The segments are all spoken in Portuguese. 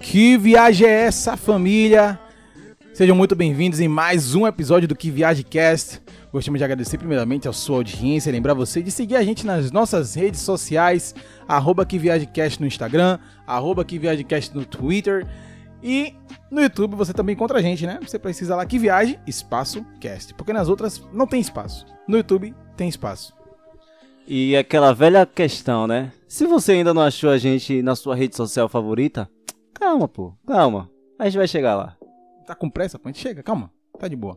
Que viagem é essa, família? Sejam muito bem-vindos em mais um episódio do Que Viagem Cast. Gostaria de agradecer primeiramente a sua audiência, lembrar você de seguir a gente nas nossas redes sociais, arroba Que Viagem Cast no Instagram, arroba Que Viagem Cast no Twitter e no YouTube você também encontra a gente, né? Você precisa lá Que Viagem, espaço, cast, porque nas outras não tem espaço. No YouTube tem espaço. E aquela velha questão, né? Se você ainda não achou a gente na sua rede social favorita, calma, pô, calma. A gente vai chegar lá. Tá com pressa, pô? A gente chega, calma, tá de boa.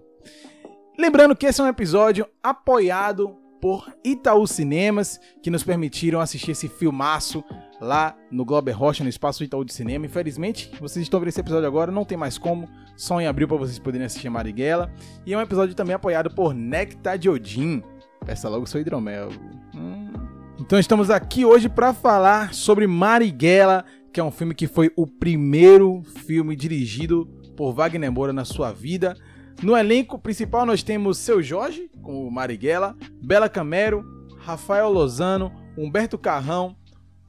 Lembrando que esse é um episódio apoiado por Itaú Cinemas, que nos permitiram assistir esse filmaço lá no Glober Rocha, no espaço Itaú de Cinema. Infelizmente, vocês estão vendo esse episódio agora, não tem mais como, só em abril para vocês poderem assistir Marighella. E é um episódio também apoiado por Nectar de Odin. Peça logo seu hidromel. Hum. Então estamos aqui hoje para falar sobre Marighella, que é um filme que foi o primeiro filme dirigido por Wagner Moura na sua vida. No elenco principal nós temos Seu Jorge, com o Marighella, Bela Camero, Rafael Lozano, Humberto Carrão,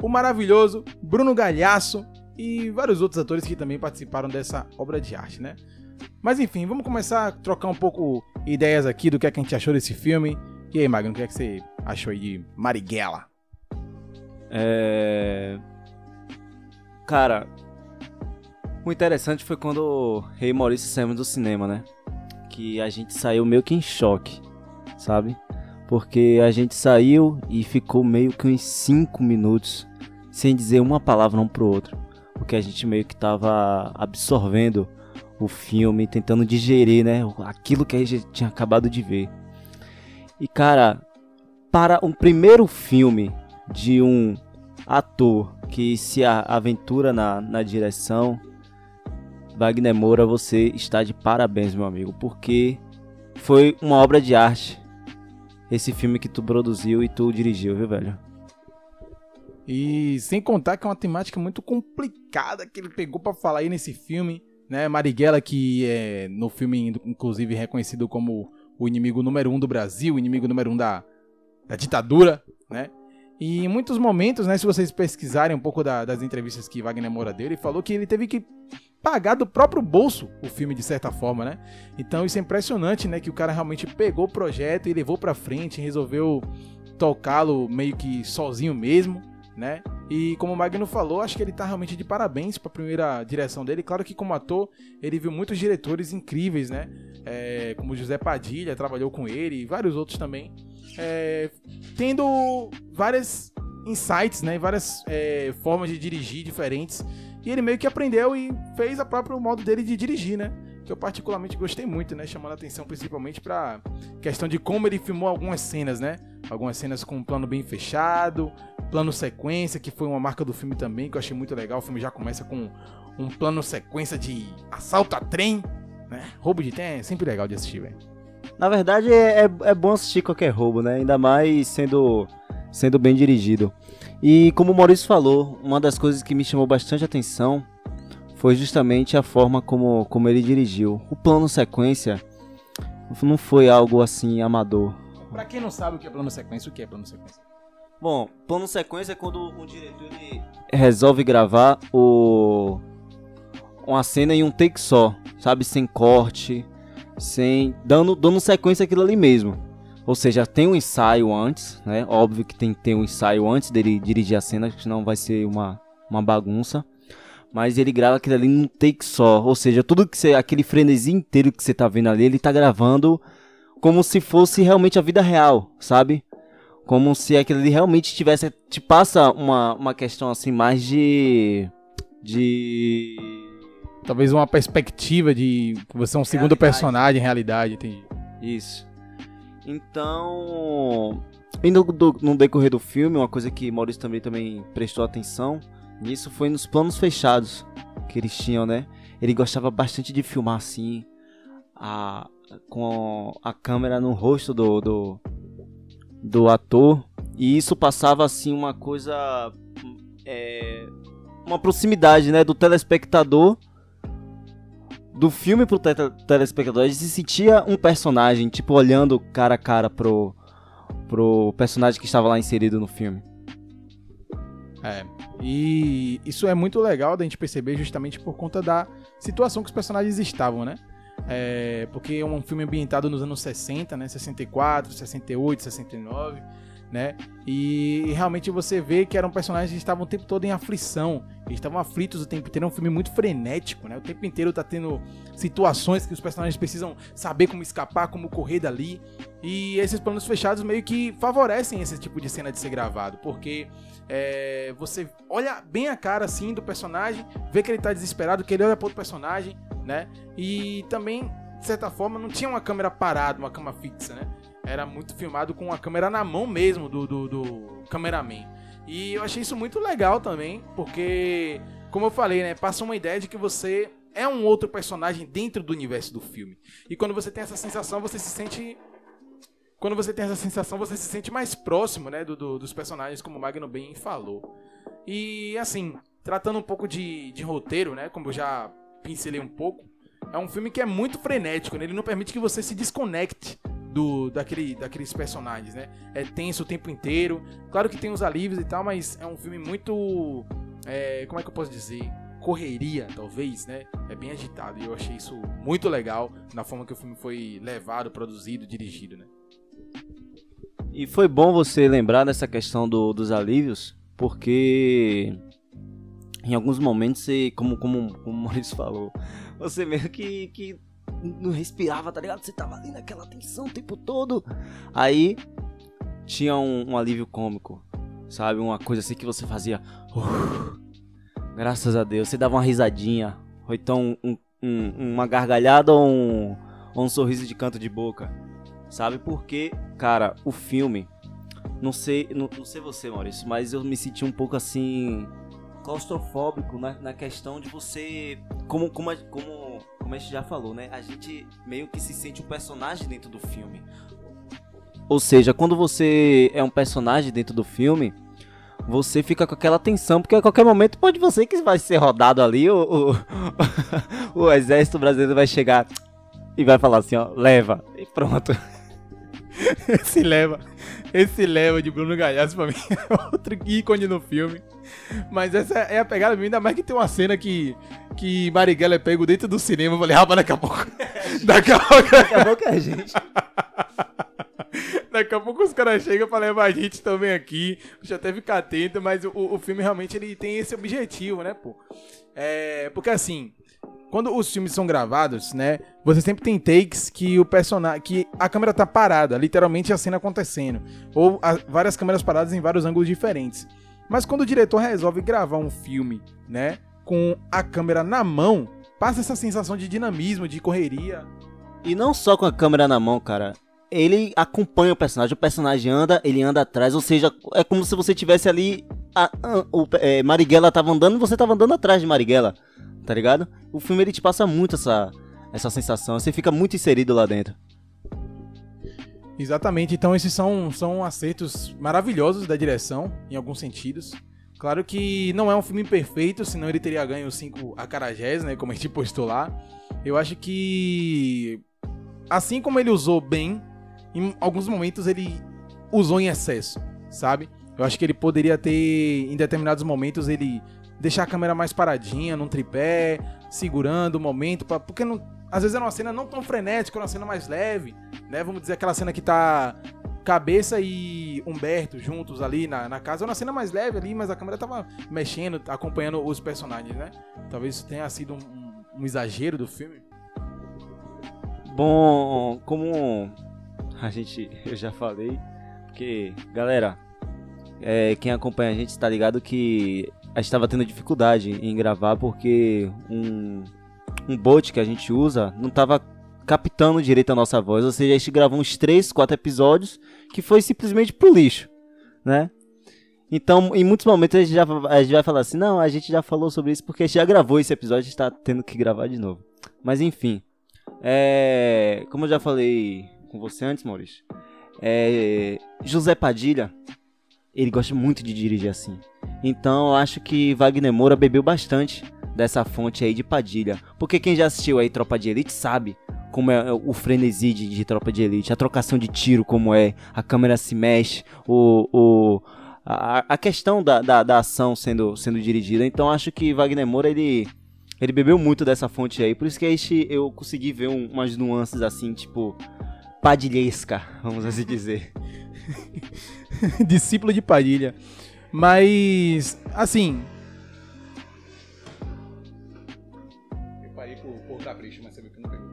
o maravilhoso Bruno Galhaço e vários outros atores que também participaram dessa obra de arte, né? Mas enfim, vamos começar a trocar um pouco ideias aqui do que, é que a gente achou desse filme. E aí, Magno, o que é que você achou aí de Marighella? É... Cara, o interessante foi quando o Rei Maurício saímos do cinema, né? Que a gente saiu meio que em choque, sabe? Porque a gente saiu e ficou meio que uns 5 minutos sem dizer uma palavra um pro outro. Porque a gente meio que tava absorvendo o filme, tentando digerir, né? Aquilo que a gente tinha acabado de ver. E cara, para um primeiro filme de um ator que se aventura na, na direção, Wagner Moura, você está de parabéns, meu amigo, porque foi uma obra de arte esse filme que tu produziu e tu dirigiu, viu, velho? E sem contar que é uma temática muito complicada que ele pegou para falar aí nesse filme, né? Marighella, que é no filme, inclusive, reconhecido como o inimigo número um do Brasil, o inimigo número um da, da ditadura, né? E em muitos momentos, né, se vocês pesquisarem um pouco da, das entrevistas que Wagner Moura deu, ele falou que ele teve que pagar do próprio bolso o filme de certa forma, né? Então isso é impressionante, né, que o cara realmente pegou o projeto e levou para frente, resolveu tocá-lo meio que sozinho mesmo, né? E como o Magno falou, acho que ele tá realmente de parabéns para a primeira direção dele. Claro que como ator, ele viu muitos diretores incríveis, né? É, como José Padilha, trabalhou com ele e vários outros também. É, tendo várias insights, né? Várias é, formas de dirigir diferentes e ele meio que aprendeu e fez a próprio modo dele de dirigir, né? Que eu particularmente gostei muito, né? Chamando a atenção principalmente pra questão de como ele filmou algumas cenas, né? Algumas cenas com um plano bem fechado, plano sequência, que foi uma marca do filme também, que eu achei muito legal. O filme já começa com um plano sequência de assalto a trem, né? Roubo de trem é sempre legal de assistir, velho. Na verdade, é, é, é bom assistir qualquer roubo, né? Ainda mais sendo, sendo bem dirigido. E como o Maurício falou, uma das coisas que me chamou bastante atenção foi justamente a forma como, como ele dirigiu. O plano sequência não foi algo assim amador. Pra quem não sabe o que é plano sequência, o que é plano sequência? Bom, plano sequência é quando o diretor ele resolve gravar o uma cena em um take só, sabe, sem corte, sem dando dando sequência aquilo ali mesmo. Ou seja, tem um ensaio antes, né? Óbvio que tem que ter um ensaio antes dele dirigir a cena, senão vai ser uma, uma bagunça. Mas ele grava aquilo ali num take só. Ou seja, tudo que você. aquele frenesi inteiro que você tá vendo ali, ele tá gravando como se fosse realmente a vida real, sabe? Como se aquilo ali realmente tivesse. Te passa uma, uma questão assim mais de. De. Talvez uma perspectiva de. Você é um segundo realidade. personagem, realidade, entendi. Isso. Então, indo do, no decorrer do filme, uma coisa que Maurício também, também prestou atenção nisso foi nos planos fechados que eles tinham, né? Ele gostava bastante de filmar assim, a, com a câmera no rosto do, do, do ator. E isso passava assim uma coisa. É, uma proximidade né, do telespectador do filme pro te telespectador, gente se sentia um personagem, tipo, olhando cara a cara pro, pro personagem que estava lá inserido no filme. É. E isso é muito legal da gente perceber justamente por conta da situação que os personagens estavam, né? É, porque é um filme ambientado nos anos 60, né? 64, 68, 69 né? E realmente você vê que eram personagens que estavam o tempo todo em aflição, eles estavam aflitos o tempo inteiro. É um filme muito frenético, né? O tempo inteiro tá tendo situações que os personagens precisam saber como escapar, como correr dali. E esses planos fechados meio que favorecem esse tipo de cena de ser gravado, porque é, você olha bem a cara assim do personagem, vê que ele tá desesperado, que ele olha para outro personagem, né? E também, de certa forma, não tinha uma câmera parada, uma câmera fixa, né? era muito filmado com a câmera na mão mesmo do, do, do cameraman. E eu achei isso muito legal também, porque, como eu falei, né, passa uma ideia de que você é um outro personagem dentro do universo do filme. E quando você tem essa sensação, você se sente. Quando você tem essa sensação, você se sente mais próximo, né, do, do dos personagens, como o Magno bem falou. E, assim, tratando um pouco de, de roteiro, né, como eu já pincelei um pouco, é um filme que é muito frenético, né, ele não permite que você se desconecte do daquele, daqueles personagens, né? É tenso o tempo inteiro. Claro que tem os alívios e tal, mas é um filme muito. É, como é que eu posso dizer? Correria, talvez, né? É bem agitado. E eu achei isso muito legal na forma que o filme foi levado, produzido, dirigido, né? E foi bom você lembrar dessa questão do, dos alívios, porque em alguns momentos, você, como, como, como o Maurício falou, você meio que, que não respirava, tá ligado? Você tava ali naquela tensão o tempo todo. Aí tinha um, um alívio cômico, sabe? Uma coisa assim que você fazia. Graças a Deus. Você dava uma risadinha. Ou então um, um, uma gargalhada ou um, ou um sorriso de canto de boca. Sabe? Porque, cara, o filme. Não sei, não, não sei você, Maurício, mas eu me senti um pouco assim. claustrofóbico na, na questão de você. Como, como, como como a gente já falou, né? A gente meio que se sente um personagem dentro do filme. Ou seja, quando você é um personagem dentro do filme, você fica com aquela tensão, porque a qualquer momento pode você que vai ser rodado ali, o, o, o exército brasileiro vai chegar e vai falar assim, ó, leva, e pronto. Esse leva, esse leva de Bruno Galhaço pra mim é outro ícone no filme. Mas essa é a pegada minha, ainda mais que tem uma cena que, que Marighella é pego dentro do cinema. Eu falei, rapaz, daqui a pouco. daqui a pouco. daqui a pouco é a gente. Daqui a pouco os caras chegam pra levar a gente também aqui. Deixa eu até ficar atento, mas o, o filme realmente ele tem esse objetivo, né, pô? É, porque assim, quando os filmes são gravados, né, você sempre tem takes que o personagem, que a câmera tá parada, literalmente a cena acontecendo, ou a, várias câmeras paradas em vários ângulos diferentes. Mas quando o diretor resolve gravar um filme, né, com a câmera na mão, passa essa sensação de dinamismo, de correria. E não só com a câmera na mão, cara. Ele acompanha o personagem, o personagem anda, ele anda atrás, ou seja, é como se você tivesse ali. A, a, o, é, Marighella tava andando e você tava andando atrás de Marighella, tá ligado? O filme ele te passa muito essa, essa sensação, você fica muito inserido lá dentro. Exatamente, então esses são, são acertos maravilhosos da direção, em alguns sentidos. Claro que não é um filme perfeito, senão ele teria ganho 5 acarajés, né, como a gente postou lá. Eu acho que assim como ele usou bem, em alguns momentos ele usou em excesso, sabe? Eu acho que ele poderia ter, em determinados momentos, ele deixar a câmera mais paradinha, num tripé, segurando o momento, pra, porque não, às vezes era uma cena não tão frenética, era uma cena mais leve, né? Vamos dizer aquela cena que tá Cabeça e Humberto juntos ali na, na casa. Era uma cena mais leve ali, mas a câmera tava mexendo, acompanhando os personagens, né? Talvez isso tenha sido um, um exagero do filme. Bom, como a gente, eu já falei, porque, galera, é, quem acompanha a gente está ligado que a gente estava tendo dificuldade em gravar porque um um bot que a gente usa não estava captando direito a nossa voz, ou seja, a gente gravou uns 3, 4 episódios que foi simplesmente pro lixo, né? Então, em muitos momentos a gente, já, a gente vai falar assim, não, a gente já falou sobre isso porque a gente já gravou esse episódio, a gente tá tendo que gravar de novo. Mas enfim, é, como eu já falei com você antes, Maurício, é, José Padilha, ele gosta muito de dirigir assim. Então, eu acho que Wagner Moura bebeu bastante dessa fonte aí de Padilha. Porque quem já assistiu aí Tropa de Elite sabe como é o frenesi de, de Tropa de Elite, a trocação de tiro como é, a câmera se mexe, o, o a, a questão da, da, da, ação sendo, sendo dirigida. Então acho que Wagner Moura, ele, ele bebeu muito dessa fonte aí. Por isso que a gente, eu consegui ver um, umas nuances assim, tipo, padilhesca, vamos assim dizer. Discípulo de Padilha. Mas, assim. Eu parei por, por capricho, mas você viu que não pegou.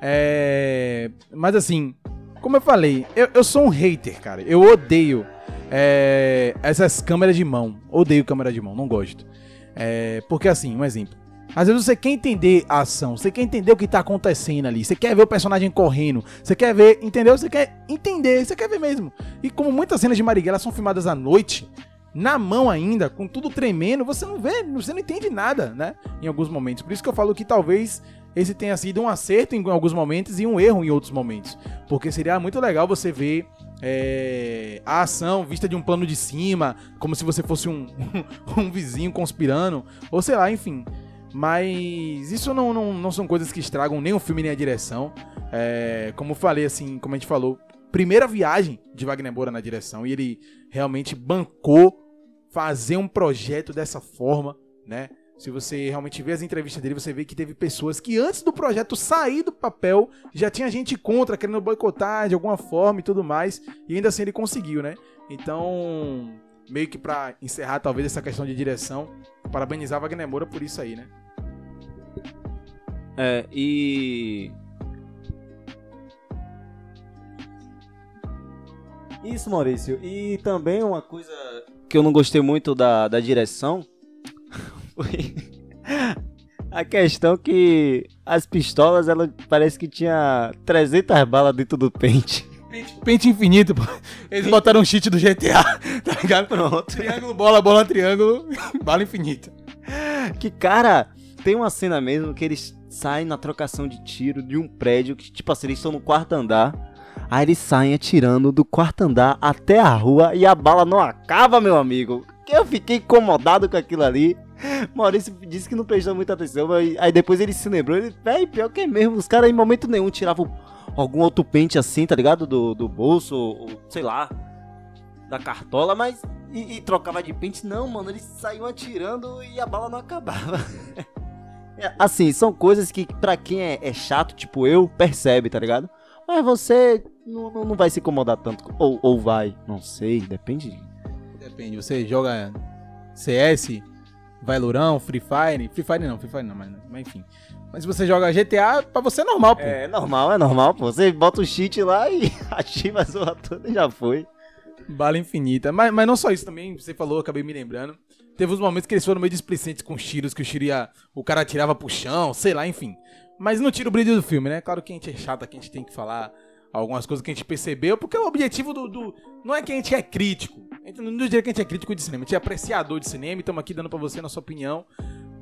É. Mas assim, como eu falei, eu, eu sou um hater, cara. Eu odeio é, essas câmeras de mão. Odeio câmera de mão, não gosto. É, porque assim, um exemplo. Às vezes você quer entender a ação, você quer entender o que tá acontecendo ali, você quer ver o personagem correndo, você quer ver, entendeu? Você quer entender, você quer ver mesmo. E como muitas cenas de Marighella são filmadas à noite, na mão ainda, com tudo tremendo, você não vê, você não entende nada, né? Em alguns momentos. Por isso que eu falo que talvez esse tenha sido um acerto em alguns momentos e um erro em outros momentos. Porque seria muito legal você ver é, a ação vista de um plano de cima, como se você fosse um, um vizinho conspirando, ou sei lá, enfim. Mas isso não, não, não são coisas que estragam nem o filme nem a direção. É, como falei, assim, como a gente falou, primeira viagem de Wagner Moura na direção e ele realmente bancou fazer um projeto dessa forma, né? Se você realmente vê as entrevistas dele, você vê que teve pessoas que antes do projeto sair do papel, já tinha gente contra, querendo boicotar de alguma forma e tudo mais, e ainda assim ele conseguiu, né? Então, meio que para encerrar talvez essa questão de direção, parabenizar Wagner Moura por isso aí, né? É, e Isso, Maurício. E também uma coisa que eu não gostei muito da, da direção foi a questão que as pistolas, ela parece que tinha 300 balas dentro do pente. Pente, infinito, pô. Eles botaram um cheat do GTA, tá ligado? Pronto. Triângulo, bola, bola, triângulo, bala infinita. Que, cara, tem uma cena mesmo que eles saem na trocação de tiro de um prédio que, tipo assim, eles estão no quarto andar. Aí eles saem atirando do quarto andar até a rua e a bala não acaba, meu amigo. Eu fiquei incomodado com aquilo ali. Maurício disse que não prestou muita atenção, mas aí depois ele se lembrou. Ele, véi, pior que é mesmo. Os caras em momento nenhum tiravam algum outro pente assim, tá ligado? Do, do bolso, ou, sei lá, da cartola, mas. E, e, trocava de pente. Não, mano, eles saíam atirando e a bala não acabava. É, assim, são coisas que pra quem é, é, chato, tipo eu, percebe, tá ligado? Mas você não, não vai se incomodar tanto. Ou, ou vai, não sei, depende. Depende, você joga CS, Valorão, Free Fire. Free Fire não, Free Fire não, mas, mas enfim. Mas se você joga GTA, pra você é normal, pô. É normal, é normal, pô. Você bota o cheat lá e ativa a sua toda e já foi. Bala infinita. Mas, mas não só isso também, você falou, acabei me lembrando. Teve uns momentos que eles foram meio displicentes com os tiros, que o tiro ia, o cara tirava pro chão, sei lá, enfim. Mas não tira o brilho do filme, né? Claro que a gente é chato, que a gente tem que falar algumas coisas que a gente percebeu, porque o objetivo do. do não é que a gente é crítico. A gente não diria que a gente é crítico de cinema, a gente é apreciador de cinema e estamos aqui dando para você a nossa opinião.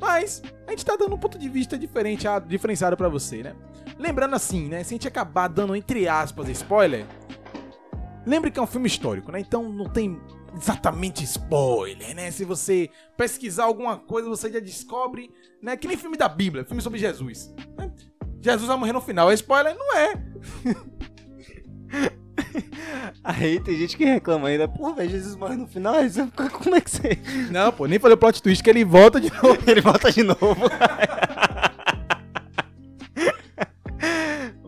Mas a gente tá dando um ponto de vista diferente, diferenciado para você, né? Lembrando assim, né? Se a gente acabar dando, entre aspas, spoiler, lembre que é um filme histórico, né? Então não tem exatamente spoiler, né? Se você pesquisar alguma coisa, você já descobre, né? Que nem filme da Bíblia, filme sobre Jesus. Né? Jesus vai morrer no final. É spoiler? Não é. Aí tem gente que reclama ainda, pô, velho, Jesus morre no final, como é que você. Não, pô, nem falei o plot twist que ele volta de novo. ele volta de novo.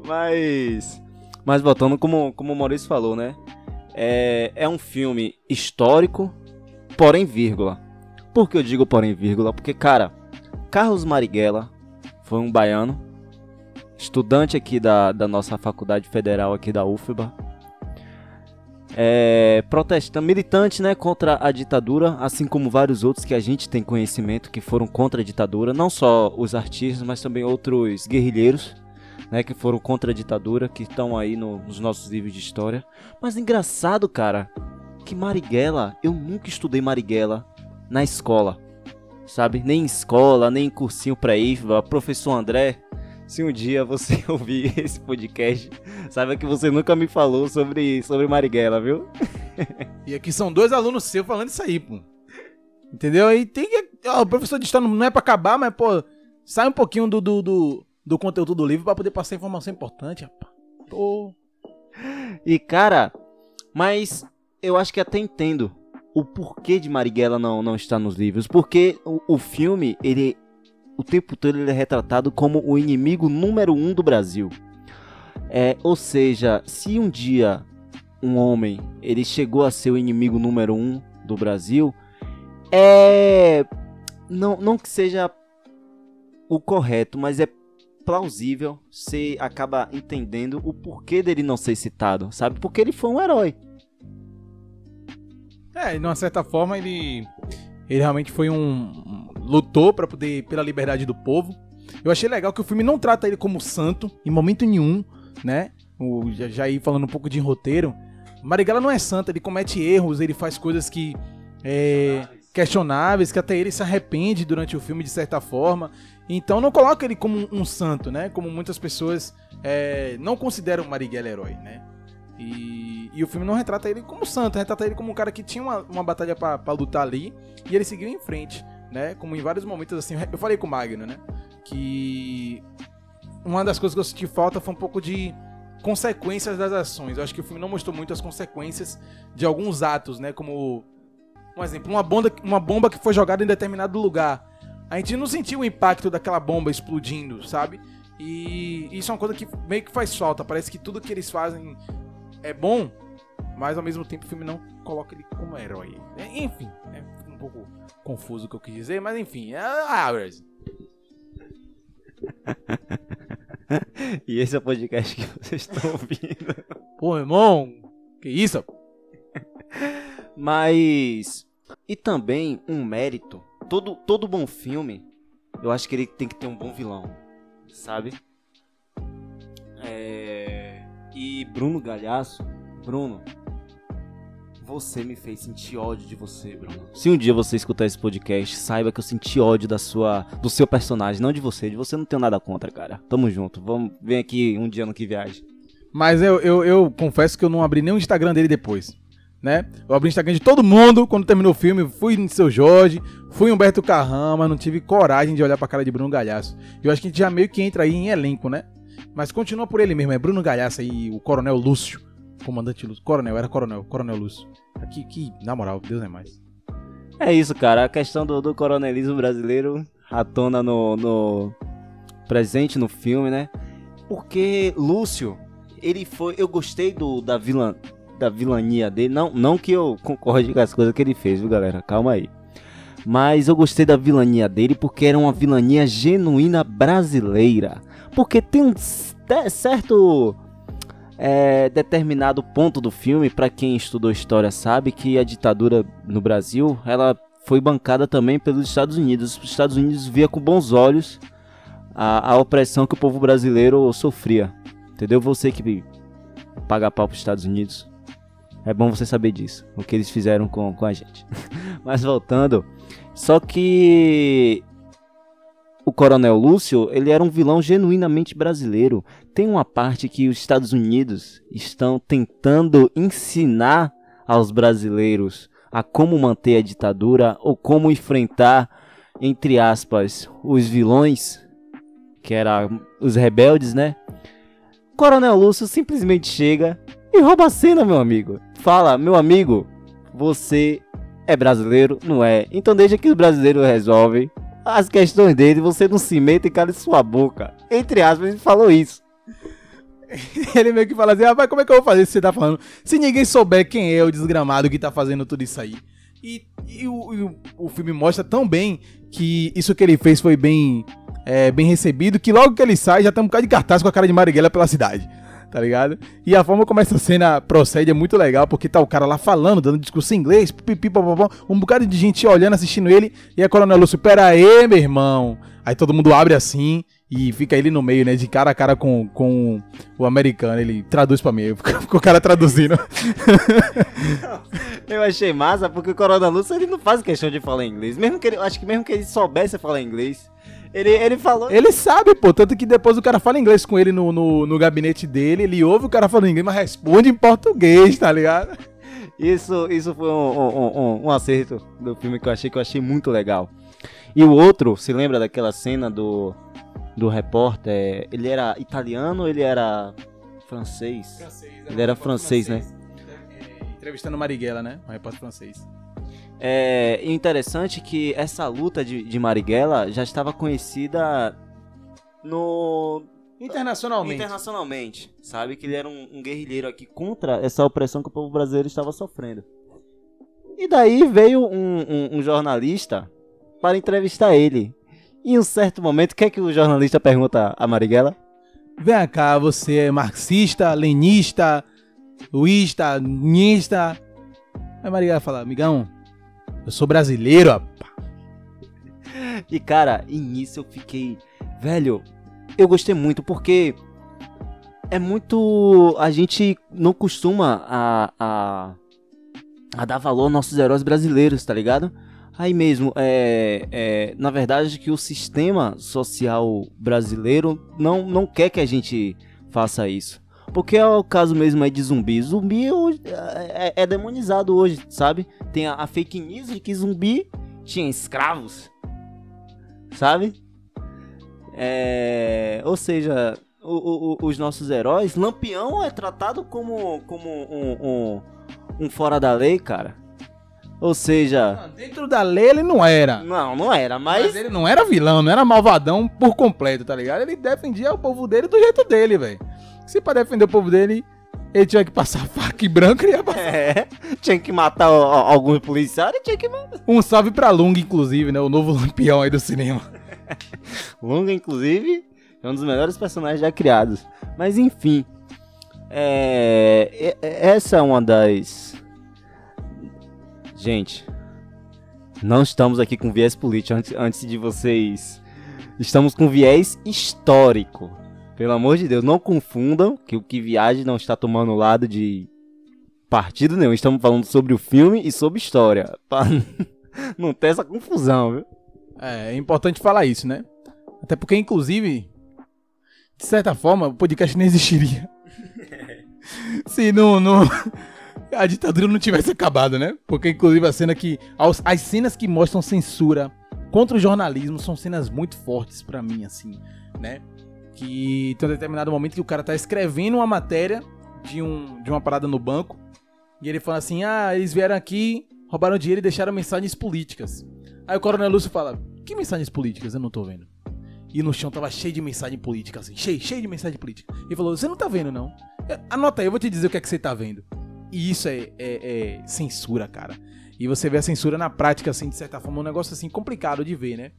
mas. Mas voltando, como, como o Maurício falou, né? É, é um filme histórico, porém vírgula. Por que eu digo porém vírgula? Porque, cara, Carlos Marighella foi um baiano estudante aqui da, da nossa faculdade federal aqui da UFBA, é, militante né, contra a ditadura, assim como vários outros que a gente tem conhecimento que foram contra a ditadura, não só os artistas, mas também outros guerrilheiros né, que foram contra a ditadura, que estão aí no, nos nossos livros de história. Mas engraçado, cara, que Marighella, eu nunca estudei Marighella na escola, sabe? Nem em escola, nem em cursinho pré-IFBA, professor André se um dia você ouvir esse podcast, saiba que você nunca me falou sobre, sobre Marighella, viu? e aqui são dois alunos seus falando isso aí, pô. Entendeu? E tem que. Ó, o professor de história não é pra acabar, mas, pô, sai um pouquinho do, do, do, do conteúdo do livro pra poder passar informação importante. Pô. E, cara, mas eu acho que até entendo o porquê de Marighella não, não está nos livros. Porque o, o filme, ele o tempo todo ele é retratado como o inimigo número um do Brasil. É, ou seja, se um dia um homem ele chegou a ser o inimigo número um do Brasil, é não, não que seja o correto, mas é plausível. Você acaba entendendo o porquê dele não ser citado, sabe? Porque ele foi um herói. É, de uma certa forma ele ele realmente foi um lutou para poder pela liberdade do povo. Eu achei legal que o filme não trata ele como santo em momento nenhum, né? O, aí falando um pouco de roteiro, Marighella não é santo, ele comete erros, ele faz coisas que é, questionáveis, que até ele se arrepende durante o filme de certa forma. Então não coloca ele como um, santo, né? Como muitas pessoas é, não consideram Marighella herói, né? E, e, o filme não retrata ele como santo, retrata ele como um cara que tinha uma, uma batalha para lutar ali e ele seguiu em frente, né? Como em vários momentos assim, eu falei com o Magno, né? Que uma das coisas que eu senti falta foi um pouco de consequências das ações. Eu acho que o filme não mostrou muito as consequências de alguns atos, né? Como um exemplo, uma bomba, uma bomba que foi jogada em determinado lugar. A gente não sentiu o impacto daquela bomba explodindo, sabe? E isso é uma coisa que meio que faz falta. Parece que tudo que eles fazem é bom, mas ao mesmo tempo o filme não coloca ele como herói. Enfim, é um pouco confuso o que eu quis dizer, mas enfim, é Hours. e esse é o podcast que vocês estão ouvindo. Pô, irmão, que isso? Mas e também um mérito. Todo, todo bom filme, eu acho que ele tem que ter um bom vilão, sabe? É... E Bruno Galhaço, Bruno, você me fez sentir ódio de você, Bruno. Se um dia você escutar esse podcast, saiba que eu senti ódio da sua, do seu personagem, não de você. De você não tenho nada contra, cara. Tamo junto. Vamos, vem aqui um dia no que viaje. Mas eu, eu, eu confesso que eu não abri nem o Instagram dele depois né? Eu abri o Instagram de todo mundo quando terminou o filme. Fui em Seu Jorge, fui Humberto Carrama, não tive coragem de olhar pra cara de Bruno Galhaço. Eu acho que a gente já meio que entra aí em elenco, né? Mas continua por ele mesmo, é Bruno Galhaço e o Coronel Lúcio. Comandante Lúcio. Coronel, era Coronel, Coronel Lúcio. Aqui, que, na moral, Deus é mais. É isso, cara. A questão do, do coronelismo brasileiro à tona no, no presente no filme, né? Porque Lúcio, ele foi. Eu gostei do da vilã da vilania dele. Não, não que eu concorde com as coisas que ele fez, viu, galera? Calma aí. Mas eu gostei da vilania dele porque era uma vilania genuína brasileira. Porque tem um certo é, determinado ponto do filme, para quem estudou história sabe que a ditadura no Brasil ela foi bancada também pelos Estados Unidos. Os Estados Unidos via com bons olhos a, a opressão que o povo brasileiro sofria. Entendeu? Você que paga pau para os Estados Unidos, é bom você saber disso, o que eles fizeram com, com a gente. Mas voltando, só que o Coronel Lúcio, ele era um vilão genuinamente brasileiro. Tem uma parte que os Estados Unidos estão tentando ensinar aos brasileiros a como manter a ditadura ou como enfrentar, entre aspas, os vilões, que eram os rebeldes, né? Coronel Lúcio simplesmente chega e rouba a cena, meu amigo. Fala, meu amigo, você é brasileiro? Não é. Então deixa que os brasileiros resolvem as questões dele, você não se meta e cala sua boca. Entre aspas, ele falou isso. ele meio que fala assim, rapaz, como é que eu vou fazer isso que você tá falando? Se ninguém souber quem é o desgramado que tá fazendo tudo isso aí. E, e, o, e o, filme mostra tão bem que isso que ele fez foi bem, é, bem recebido, que logo que ele sai já tem um bocado de cartaz com a cara de Marighella pela cidade tá ligado? E a forma como essa cena procede é muito legal, porque tá o cara lá falando, dando discurso em inglês, pipi, papapá, um bocado de gente olhando, assistindo ele, e a Coronel Lúcio, pera aí, meu irmão. Aí todo mundo abre assim e fica ele no meio, né, de cara a cara com, com o americano. Ele traduz pra mim, fica o cara traduzindo. Eu achei massa porque o Coronel Lúcio ele não faz questão de falar inglês. Mesmo que ele, acho que mesmo que ele soubesse falar inglês, ele, ele falou. Ele sabe, pô. Tanto que depois o cara fala inglês com ele no, no, no gabinete dele. Ele ouve o cara falando inglês, mas responde em português, tá ligado? Isso, isso foi um, um, um, um, acerto do filme que eu achei que eu achei muito legal. E o outro, se lembra daquela cena do, do repórter? Ele era italiano ou ele era francês? francês ele era francês, francês, né? É, entrevistando Marighella, né? Um repórter francês. É interessante que essa luta de, de Marighella já estava conhecida no Internacionalmente. internacionalmente, sabe que ele era um, um guerrilheiro aqui contra essa opressão que o povo brasileiro estava sofrendo. E daí veio um, um- um jornalista para entrevistar ele. Em um certo momento, o que é que o jornalista pergunta a Marighella? Vem cá, você é marxista, lenista, luísta, nista. Aí Maria fala, amigão, eu sou brasileiro, rapaz. E cara, nisso eu fiquei. Velho, eu gostei muito porque é muito. A gente não costuma a, a, a dar valor aos nossos heróis brasileiros, tá ligado? Aí mesmo, é, é, na verdade, que o sistema social brasileiro não, não quer que a gente faça isso. Porque é o caso mesmo aí de zumbi. Zumbi hoje é, é demonizado hoje, sabe? Tem a, a fake news de que zumbi tinha escravos sabe? É, ou seja, o- o- os nossos heróis, Lampião é tratado como, como um, um, um fora da lei, cara. Ou seja, Dentro da lei ele não era. não, não era, Mas mas ele não era vilão, não era malvadão por completo, tá ligado? Ele defendia o povo dele do jeito dele, velho. Se pra defender o povo dele, ele tinha que passar faca e branca, ele ia passar. é, tinha que matar o- alguns policiais, tinha que matar. Um salve pra Lung, inclusive, né? O novo lampião aí do cinema. Lunga, inclusive, é um dos melhores personagens já criados. Mas enfim, é, e- e- essa é uma das. Gente, não estamos aqui com viés político antes, antes de vocês. Estamos com viés histórico. Pelo amor de Deus, não confundam que o que viaja não está tomando lado de partido nenhum. Estamos falando sobre o filme e sobre história. Pra não ter essa confusão, viu? É, é importante falar isso, né? Até porque, inclusive, de certa forma, o podcast não existiria. Se não, não, a ditadura não tivesse acabado, né? Porque, inclusive, a cena que. As, as cenas que mostram censura contra o jornalismo são cenas muito fortes pra mim, assim, né? Que tem um determinado momento que o cara tá escrevendo uma matéria de, um, de uma parada no banco. E ele fala assim: ah, eles vieram aqui, roubaram dinheiro e deixaram mensagens políticas. Aí o Coronel Lúcio fala: Que mensagens políticas? Eu não tô vendo. E no chão tava cheio de mensagem política, assim, cheio, cheio de mensagem política. Ele falou: Você não tá vendo, não? Anota aí, eu vou te dizer o que é que você tá vendo. E isso é, é- é censura, cara. E você vê a censura na prática, assim, de certa forma, um negócio assim complicado de ver, né?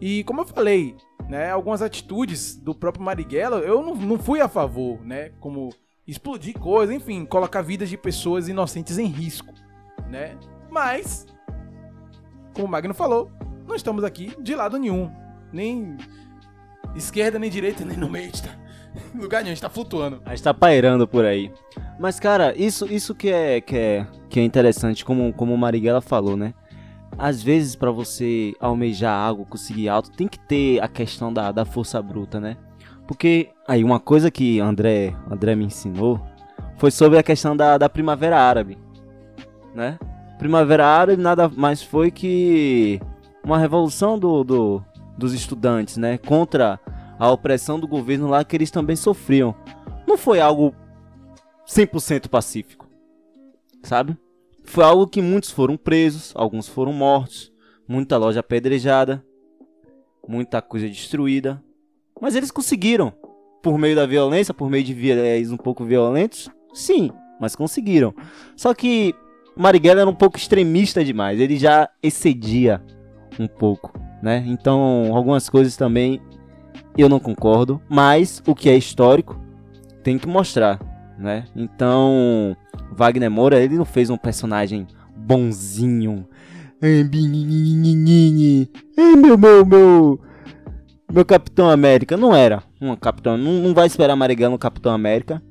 E como eu falei, né, algumas atitudes do próprio Marighella, eu não, não fui a favor, né? Como explodir coisa, enfim, colocar vidas de pessoas inocentes em risco, né? Mas, como o Magno falou, não estamos aqui de lado nenhum. Nem esquerda, nem direita, nem no meio. Tá? Lugar nenhum, a gente tá flutuando. A gente tá pairando por aí. Mas, cara, isso, isso que, é, que, é, que é interessante, como, como o Marighella falou, né? Às vezes, pra você almejar algo, conseguir alto, tem que ter a questão da, da força bruta, né? Porque, aí, uma coisa que André, André me ensinou foi sobre a questão da, da Primavera Árabe, né? Primavera Árabe nada mais foi que uma revolução do, do, dos estudantes, né? Contra a opressão do governo lá que eles também sofriam. Não foi algo 100% pacífico, sabe? Foi algo que muitos foram presos, alguns foram mortos, muita loja apedrejada, muita coisa destruída. Mas eles conseguiram, por meio da violência, por meio de viés um pouco violentos, sim, mas conseguiram. Só que Marighella era um pouco extremista demais, ele já excedia um pouco, né? Então, algumas coisas também eu não concordo, mas o que é histórico tem que mostrar, né? Então, Wagner Moura, ele não fez um personagem bonzinho. Meu, meu, meu, meu Capitão América. Não era um Capitão, não, não vai esperar Marighella no Capitão América,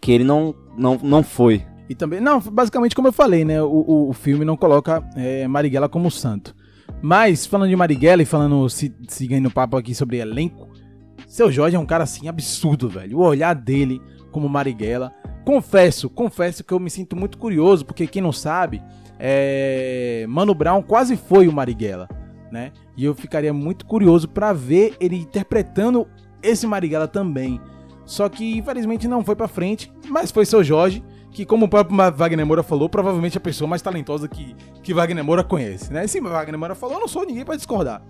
que ele não, não, não foi. E também, não, basicamente como eu falei, né? O, o, o filme não coloca é, Marighella como santo. Mas, falando de Marighella e falando, se, seguindo o papo aqui sobre elenco, seu Jorge é um cara assim absurdo, velho. O olhar dele como Marighella. Confesso, confesso que eu me sinto muito curioso, porque quem não sabe, é... Mano Brown quase foi o Marighella, né? E eu ficaria muito curioso pra ver ele interpretando esse Marighella também. Só que infelizmente não foi pra frente, mas foi seu Jorge que, como o próprio Wagner Moura falou, provavelmente a pessoa mais talentosa que, que Wagner Moura conhece, né? Se Wagner Moura falou, eu não sou ninguém para discordar.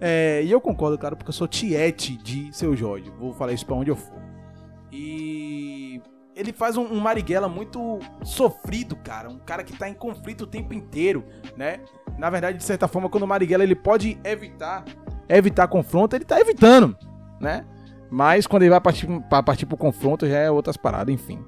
É, e eu concordo, cara, porque eu sou tiete de Seu Jorge. Vou falar isso pra onde eu for. E ele faz um, um Marighella muito sofrido, cara. Um cara que tá em conflito o tempo inteiro, né? Na verdade, de certa forma, quando o Marighella ele pode evitar evitar confronto, ele tá evitando, né? Mas quando ele vai partir, partir pro confronto, já é outras paradas, enfim.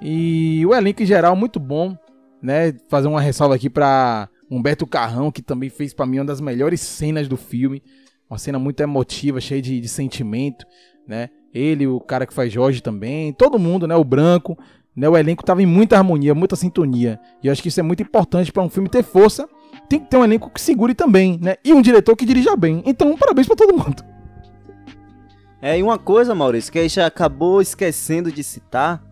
E o elenco em geral muito bom, né? Fazer uma ressalva aqui para Humberto Carrão, que também fez para mim uma das melhores cenas do filme. Uma cena muito emotiva, cheia de, de sentimento, né? Ele, o cara que faz Jorge também, todo mundo, né? O Branco, né? O elenco tava em muita harmonia, muita sintonia. E eu acho que isso é muito importante para um filme ter força. Tem que ter um elenco que segure também, né? E um diretor que dirija bem. Então, parabéns para todo mundo. É, e uma coisa, Maurício, que a gente acabou esquecendo de citar,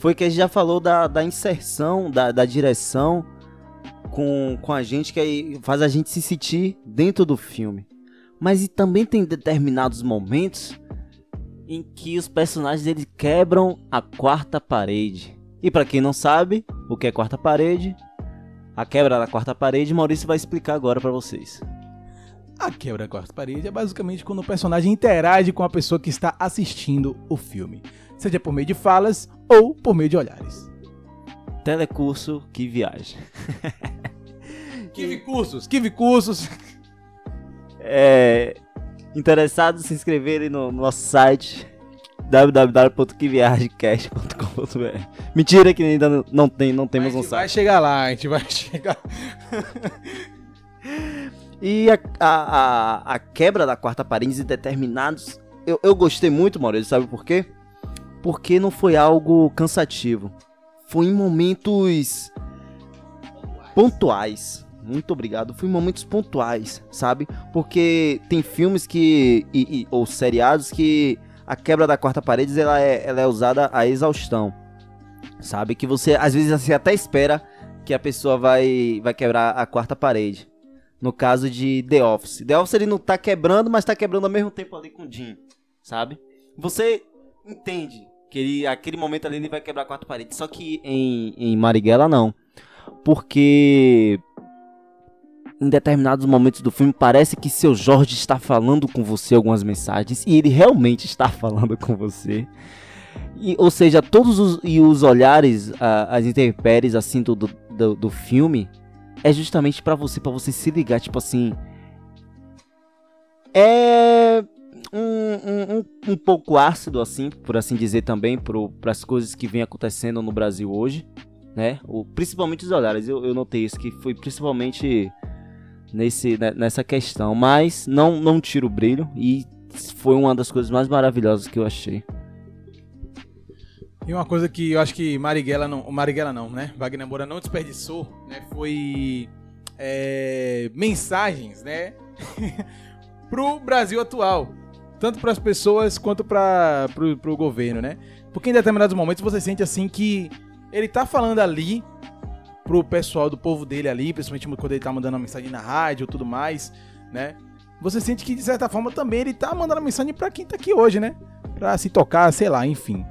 foi que a gente já falou da, da inserção, da, da direção com, com a gente, que faz a gente se sentir dentro do filme. Mas e também tem determinados momentos em que os personagens eles quebram a quarta parede. E para quem não sabe o que é quarta parede, a quebra da quarta parede, Maurício vai explicar agora para vocês. A quebra da quarta parede é basicamente quando o personagem interage com a pessoa que está assistindo o filme, seja por meio de falas ou por meio de olhares. Telecurso que viaja. Kive cursos, Kive cursos. É, interessados se inscreverem no, no nosso site www.kiviagecast.com.br Mentira que ainda não, tem, não temos um site. vai chegar lá, a gente vai chegar. E a, a, a, quebra da quarta parede em determinados. Eu, eu gostei muito, Maurício, sabe por quê? Porque não foi algo cansativo. Foi em momentos pontuais. Muito obrigado. Foi em momentos pontuais, sabe? Porque tem filmes que. E, e, ou seriados que a quebra da quarta parede ela é, ela é usada a exaustão. Sabe? Que você, às vezes, você até espera que a pessoa vai, vai quebrar a quarta parede. No caso de The Office. The Office ele não tá quebrando, mas tá quebrando ao mesmo tempo ali com o Jim, sabe? Você entende que ele, aquele momento ali ele vai quebrar a quarta parede. Só que em, em Marighella não. Porque em determinados momentos do filme parece que seu Jorge está falando com você algumas mensagens e ele realmente está falando com você. E, ou seja, todos os, e os olhares, as intempéries assim do, do, do filme é justamente para você, para você se ligar, tipo assim. É um, um, um pouco ácido, assim, por assim dizer também, para as coisas que vem acontecendo no Brasil hoje, né? O, principalmente os olhares, eu, eu notei isso, que foi principalmente nesse, né, nessa questão, mas não, não tira o brilho e foi uma das coisas mais maravilhosas que eu achei. E uma coisa que eu acho que Marighella não, Marighella não, né? Wagner Moura não desperdiçou, né? Foi é, mensagens, né? pro Brasil atual, tanto para as pessoas quanto para pro governo, né? Porque em determinados momentos você sente assim que ele tá falando ali pro pessoal do povo dele ali, principalmente quando ele tá mandando uma mensagem na rádio e tudo mais, né? Você sente que de certa forma também ele tá mandando mensagem para quem tá aqui hoje, né? Para se tocar, sei lá, enfim.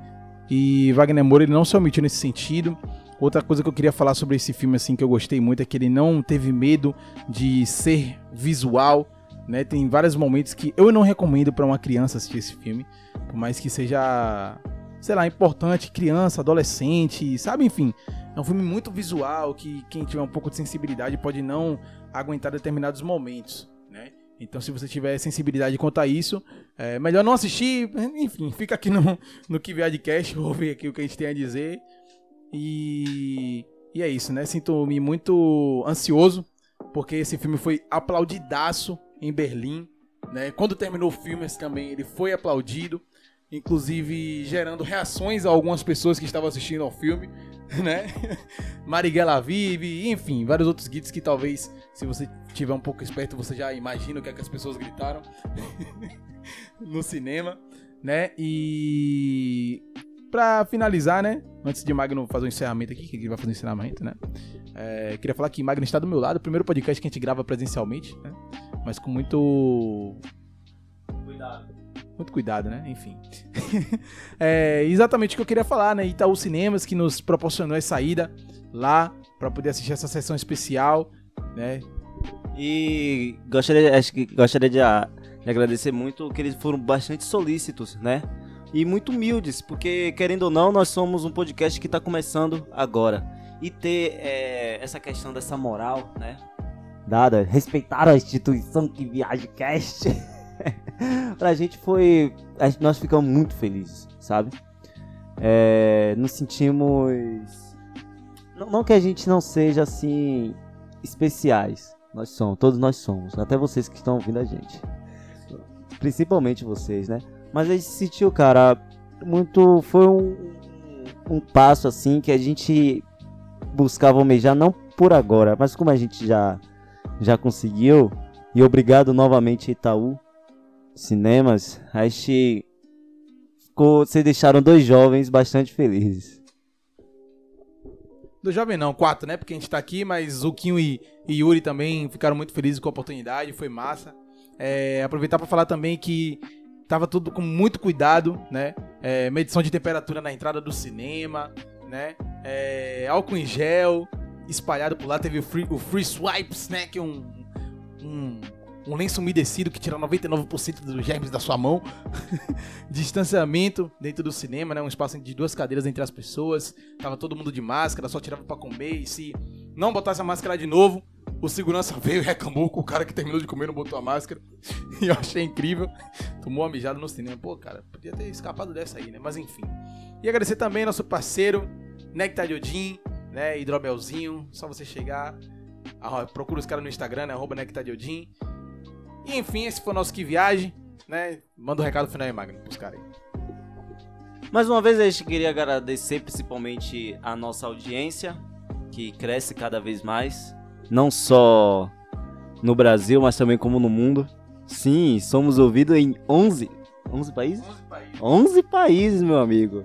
E Wagner Moura ele não se omitiu nesse sentido. Outra coisa que eu queria falar sobre esse filme assim que eu gostei muito é que ele não teve medo de ser visual, né? Tem vários momentos que eu não recomendo para uma criança assistir esse filme, por mais que seja, sei lá, importante, criança, adolescente, sabe, enfim. É um filme muito visual que quem tiver um pouco de sensibilidade pode não aguentar determinados momentos. Então, se você tiver sensibilidade quanto a isso, é melhor não assistir. Enfim, fica aqui no, no Que Viadcast, ouve aqui o que a gente tem a dizer. E, e é isso, né? Sinto-me muito ansioso, porque esse filme foi aplaudidaço em Berlim. Né? Quando terminou o filme, esse também ele foi aplaudido, inclusive gerando reações a algumas pessoas que estavam assistindo ao filme. né? Marighella vive, enfim, vários outros guides que talvez, se você tiver um pouco esperto, você já imagina o que, é que as pessoas gritaram no cinema, né? E para finalizar, né? Antes de Magno fazer o um encerramento aqui, que ele vai fazer o um encerramento, né? É, queria falar que Magno está do meu lado, o primeiro podcast que a gente grava presencialmente, né? Mas com muito cuidado. muito cuidado, né? Enfim. é exatamente o que eu queria falar, né? Itaú Cinemas, que nos proporcionou essa saída lá para poder assistir essa sessão especial, né? E gostaria, acho que gostaria de, de agradecer muito que eles foram bastante solícitos, né? E muito humildes, porque querendo ou não, nós somos um podcast que está começando agora. E ter é, essa questão dessa moral, né? Dada, respeitar a instituição que viaja cast. pra gente foi. Nós ficamos muito felizes, sabe? É, nos sentimos. Não, não que a gente não seja assim. especiais. Nós somos, todos nós somos. Até vocês que estão ouvindo a gente. Principalmente vocês, né? Mas a gente sentiu, cara, muito. Foi um, um passo assim que a gente buscava almejar, não por agora, mas como a gente já, já conseguiu. E obrigado novamente, Itaú Cinemas. A gente ficou. Vocês deixaram dois jovens bastante felizes. Do jovem não, quatro, né? Porque a gente tá aqui, mas Zuquinho e, e Yuri também ficaram muito felizes com a oportunidade, foi massa. É, aproveitar para falar também que tava tudo com muito cuidado, né? É, medição de temperatura na entrada do cinema, né? É, álcool em gel espalhado por lá. Teve o Free, o free Swipes, né? Que é um, um um lenço umedecido que tira 99% dos germes da sua mão, distanciamento dentro do cinema, né, um espaço de duas cadeiras entre as pessoas, tava todo mundo de máscara, só tirava para comer e se não botasse a máscara de novo, o segurança veio e reclamou com o cara que terminou de comer não botou a máscara. E eu achei incrível. Tomou uma mijada no cinema. Pô, cara, podia ter escapado dessa aí, né? Mas enfim. E agradecer também nosso parceiro, Nectar de Odin, né? Hidrobelzinho. Só você chegar. Procura os caras no Instagram, né? Arroba Nectar de Odin. E enfim, esse foi o nosso Que Viagem, né? Manda um recado final aí, Magno, pros caras aí. Mais uma vez a gente queria agradecer principalmente a nossa audiência, que cresce cada vez mais, não só no Brasil, mas também como no mundo. Sim, somos ouvidos em 11, 11 países? 11 países. 11 países, meu amigo.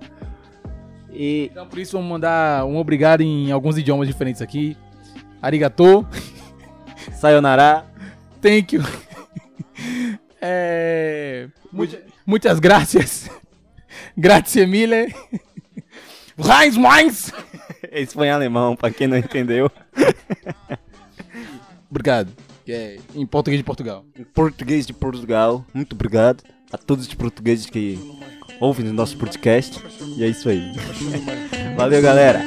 E... Então por isso vamos mandar um obrigado em alguns idiomas diferentes aqui. Arigato. Sayonara. Thank you. É... Muitas graças. Grazie mille. Mainz. Esse foi em alemão, pra quem não entendeu. Obrigado. É, em português de Portugal. Em português de Portugal. Muito obrigado a todos os portugueses que ouvem o nosso podcast. E é isso aí. Valeu, galera.